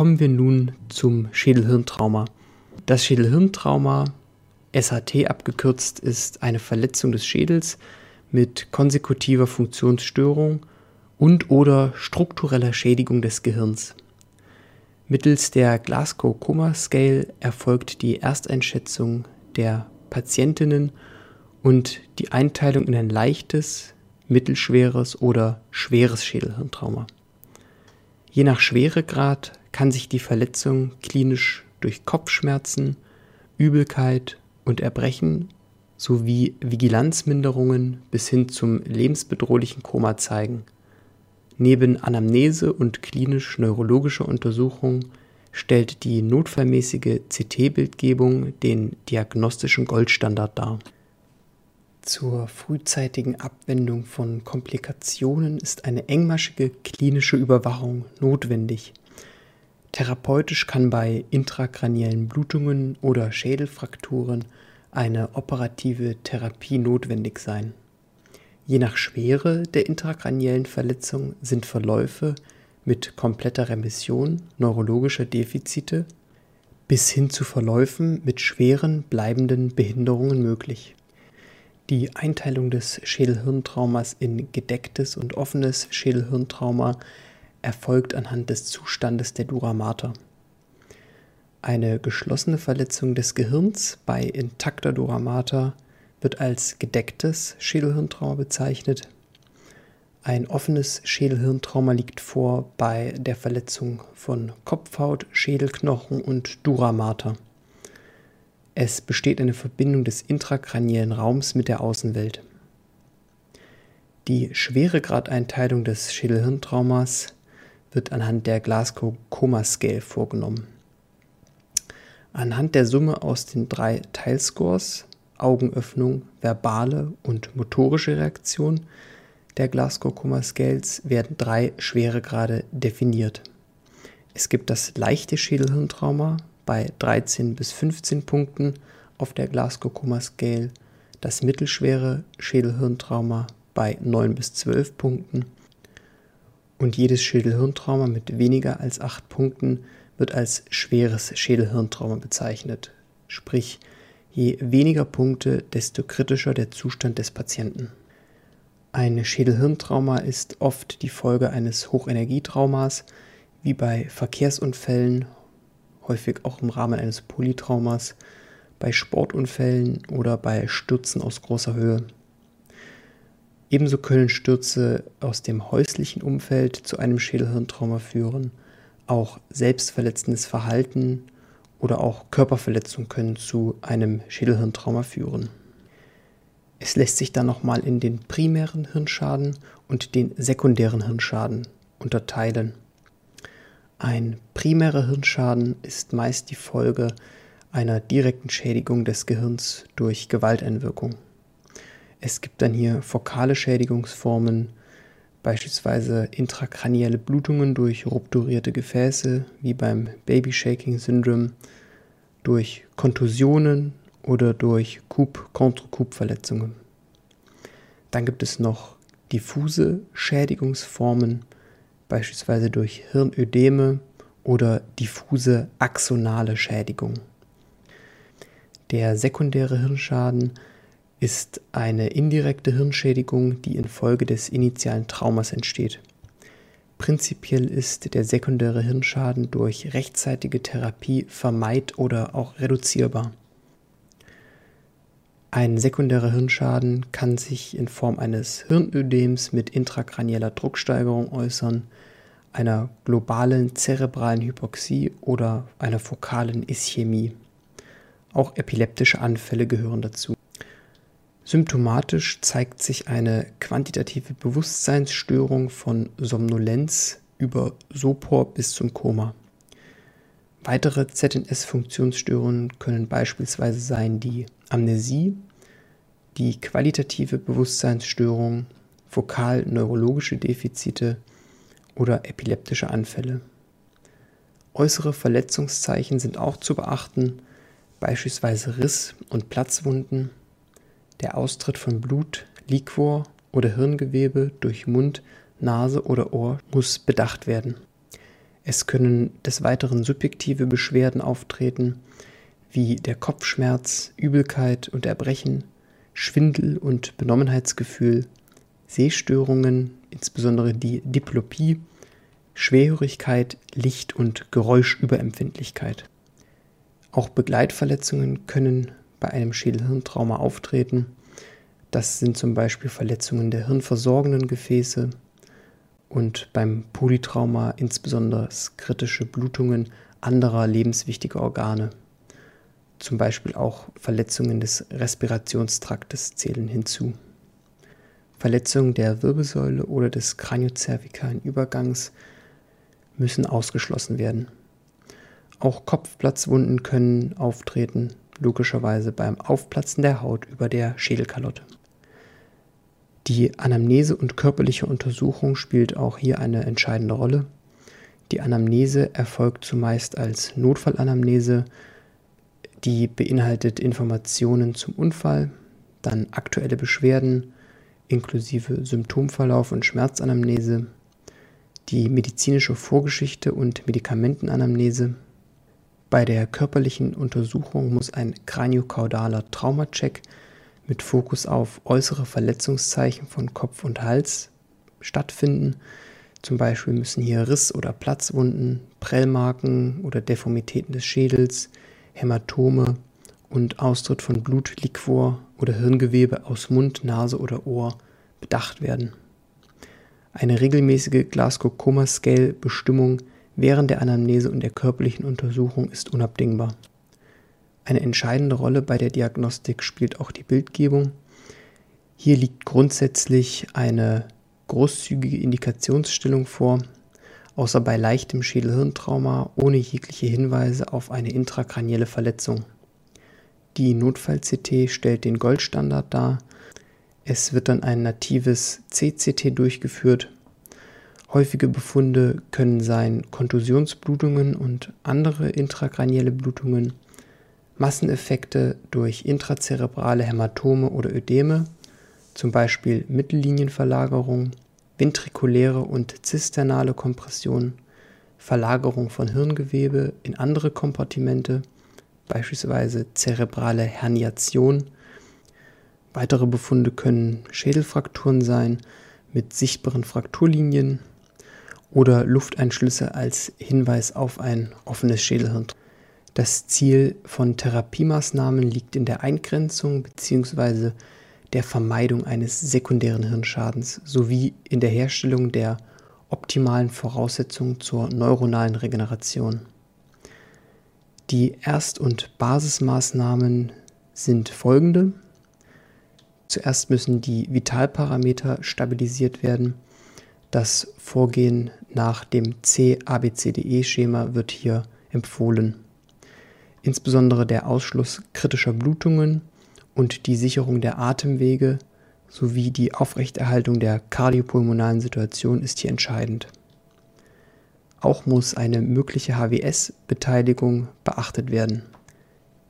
Kommen wir nun zum Schädelhirntrauma. Das Schädelhirntrauma, SHT abgekürzt, ist eine Verletzung des Schädels mit konsekutiver Funktionsstörung und oder struktureller Schädigung des Gehirns. Mittels der Glasgow Coma Scale erfolgt die Ersteinschätzung der Patientinnen und die Einteilung in ein leichtes, mittelschweres oder schweres Schädelhirntrauma. Je nach Schweregrad kann sich die Verletzung klinisch durch Kopfschmerzen, Übelkeit und Erbrechen sowie Vigilanzminderungen bis hin zum lebensbedrohlichen Koma zeigen. Neben Anamnese und klinisch-neurologischer Untersuchung stellt die notfallmäßige CT-Bildgebung den diagnostischen Goldstandard dar. Zur frühzeitigen Abwendung von Komplikationen ist eine engmaschige klinische Überwachung notwendig. Therapeutisch kann bei intrakraniellen Blutungen oder Schädelfrakturen eine operative Therapie notwendig sein. Je nach Schwere der intrakraniellen Verletzung sind Verläufe mit kompletter Remission neurologischer Defizite bis hin zu Verläufen mit schweren bleibenden Behinderungen möglich. Die Einteilung des Schädelhirntraumas in gedecktes und offenes Schädelhirntrauma erfolgt anhand des Zustandes der Dura mater. Eine geschlossene Verletzung des Gehirns bei intakter Dura mater wird als gedecktes Schädelhirntrauma bezeichnet. Ein offenes Schädelhirntrauma liegt vor bei der Verletzung von Kopfhaut, Schädelknochen und Dura mater. Es besteht eine Verbindung des intrakraniellen Raums mit der Außenwelt. Die Schweregradeinteilung des Schädelhirntraumas wird anhand der Glasgow Coma Scale vorgenommen. Anhand der Summe aus den drei Teilscores Augenöffnung, verbale und motorische Reaktion der Glasgow Coma Scales werden drei Schweregrade definiert. Es gibt das leichte Schädelhirntrauma bei 13 bis 15 Punkten auf der Glasgow Coma Scale, das mittelschwere Schädelhirntrauma bei 9 bis 12 Punkten und jedes Schädelhirntrauma mit weniger als 8 Punkten wird als schweres Schädelhirntrauma bezeichnet, sprich Je weniger Punkte, desto kritischer der Zustand des Patienten. Ein Schädelhirntrauma ist oft die Folge eines Hochenergietraumas, wie bei Verkehrsunfällen, häufig auch im Rahmen eines Polytraumas, bei Sportunfällen oder bei Stürzen aus großer Höhe. Ebenso können Stürze aus dem häuslichen Umfeld zu einem Schädelhirntrauma führen. Auch selbstverletzendes Verhalten oder auch Körperverletzungen können zu einem Schädelhirntrauma führen. Es lässt sich dann nochmal in den primären Hirnschaden und den sekundären Hirnschaden unterteilen. Ein primärer Hirnschaden ist meist die Folge einer direkten Schädigung des Gehirns durch Gewalteinwirkung. Es gibt dann hier fokale Schädigungsformen, beispielsweise intrakranielle Blutungen durch rupturierte Gefäße, wie beim Baby Shaking Syndrome, durch Kontusionen oder durch Coup-contre-Coup-Verletzungen. Dann gibt es noch diffuse Schädigungsformen, beispielsweise durch Hirnödeme oder diffuse axonale Schädigung. Der sekundäre Hirnschaden ist eine indirekte Hirnschädigung, die infolge des initialen Traumas entsteht. Prinzipiell ist der sekundäre Hirnschaden durch rechtzeitige Therapie vermeid oder auch reduzierbar. Ein sekundärer Hirnschaden kann sich in Form eines Hirnödems mit intrakranieller Drucksteigerung äußern, einer globalen zerebralen Hypoxie oder einer fokalen Ischämie. Auch epileptische Anfälle gehören dazu. Symptomatisch zeigt sich eine quantitative Bewusstseinsstörung von Somnolenz über Sopor bis zum Koma. Weitere ZNS-Funktionsstörungen können beispielsweise sein die Amnesie, die qualitative Bewusstseinsstörung, fokal-neurologische Defizite oder epileptische Anfälle. Äußere Verletzungszeichen sind auch zu beachten, beispielsweise Riss- und Platzwunden, der Austritt von Blut, Liquor oder Hirngewebe durch Mund, Nase oder Ohr muss bedacht werden. Es können des Weiteren subjektive Beschwerden auftreten, wie der Kopfschmerz, Übelkeit und Erbrechen, Schwindel und Benommenheitsgefühl, Sehstörungen, insbesondere die Diplopie, Schwerhörigkeit, Licht- und Geräuschüberempfindlichkeit. Auch Begleitverletzungen können bei einem Schädelhirntrauma auftreten. Das sind zum Beispiel Verletzungen der hirnversorgenden Gefäße und beim Polytrauma insbesondere kritische Blutungen anderer lebenswichtiger Organe. Zum Beispiel auch Verletzungen des Respirationstraktes zählen hinzu. Verletzungen der Wirbelsäule oder des kraniozervikalen Übergangs müssen ausgeschlossen werden. Auch Kopfplatzwunden können auftreten, logischerweise beim Aufplatzen der Haut über der Schädelkalotte. Die Anamnese und körperliche Untersuchung spielt auch hier eine entscheidende Rolle. Die Anamnese erfolgt zumeist als Notfallanamnese, die beinhaltet Informationen zum Unfall, dann aktuelle Beschwerden inklusive Symptomverlauf und Schmerzanamnese, die medizinische Vorgeschichte und Medikamentenanamnese. Bei der körperlichen Untersuchung muss ein kraniokaudaler Traumacheck mit Fokus auf äußere Verletzungszeichen von Kopf und Hals stattfinden. Zum Beispiel müssen hier Riss- oder Platzwunden, Prellmarken oder Deformitäten des Schädels, Hämatome und Austritt von Blutliquor oder Hirngewebe aus Mund, Nase oder Ohr bedacht werden. Eine regelmäßige Glasgow-Coma-Scale-Bestimmung während der Anamnese und der körperlichen Untersuchung ist unabdingbar. Eine entscheidende Rolle bei der Diagnostik spielt auch die Bildgebung. Hier liegt grundsätzlich eine großzügige Indikationsstellung vor, außer bei leichtem Schädelhirntrauma ohne jegliche Hinweise auf eine intrakranielle Verletzung. Die Notfall-CT stellt den Goldstandard dar. Es wird dann ein natives CCT durchgeführt. Häufige Befunde können sein Kontusionsblutungen und andere intrakranielle Blutungen, Masseneffekte durch intrazerebrale Hämatome oder Ödeme, zum Beispiel Mittellinienverlagerung, ventrikuläre und zisternale Kompression, Verlagerung von Hirngewebe in andere Kompartimente, beispielsweise zerebrale Herniation. Weitere Befunde können Schädelfrakturen sein mit sichtbaren Frakturlinien oder Lufteinschlüsse als Hinweis auf ein offenes Schädelhirn. Das Ziel von Therapiemaßnahmen liegt in der Eingrenzung bzw. der Vermeidung eines sekundären Hirnschadens sowie in der Herstellung der optimalen Voraussetzungen zur neuronalen Regeneration. Die Erst- und Basismaßnahmen sind folgende. Zuerst müssen die Vitalparameter stabilisiert werden. Das Vorgehen nach dem C-ABCDE-Schema wird hier empfohlen insbesondere der Ausschluss kritischer Blutungen und die Sicherung der Atemwege sowie die Aufrechterhaltung der kardiopulmonalen Situation ist hier entscheidend. Auch muss eine mögliche HWS-Beteiligung beachtet werden.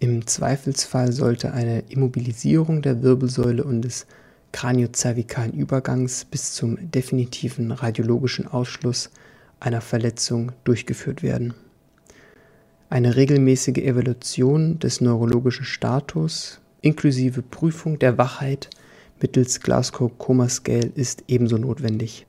Im Zweifelsfall sollte eine Immobilisierung der Wirbelsäule und des kraniozervikalen Übergangs bis zum definitiven radiologischen Ausschluss einer Verletzung durchgeführt werden eine regelmäßige Evaluation des neurologischen Status inklusive Prüfung der Wachheit mittels Glasgow Coma Scale ist ebenso notwendig.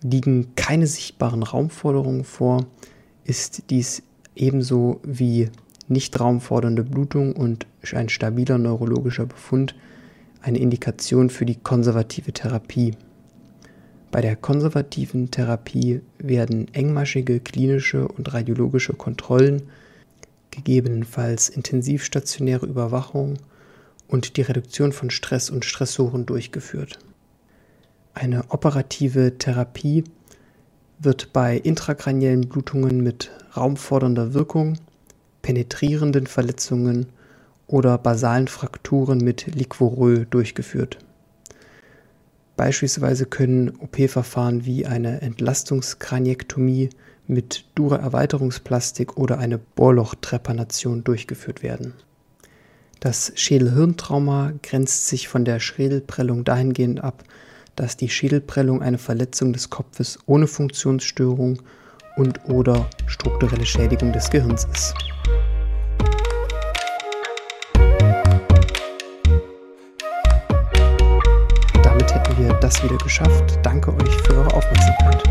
Liegen keine sichtbaren Raumforderungen vor, ist dies ebenso wie nicht raumfordernde Blutung und ein stabiler neurologischer Befund eine Indikation für die konservative Therapie. Bei der konservativen Therapie werden engmaschige klinische und radiologische Kontrollen, gegebenenfalls intensivstationäre Überwachung und die Reduktion von Stress und Stressoren durchgeführt. Eine operative Therapie wird bei intrakraniellen Blutungen mit raumfordernder Wirkung, penetrierenden Verletzungen oder basalen Frakturen mit Liquorö durchgeführt. Beispielsweise können OP-Verfahren wie eine Entlastungskraniektomie mit Dura-Erweiterungsplastik oder eine Bohrlochtrepanation durchgeführt werden. Das Schädelhirntrauma grenzt sich von der Schädelprellung dahingehend ab, dass die Schädelprellung eine Verletzung des Kopfes ohne Funktionsstörung und oder strukturelle Schädigung des Gehirns ist. Wir das wieder geschafft. Danke euch für eure Aufmerksamkeit.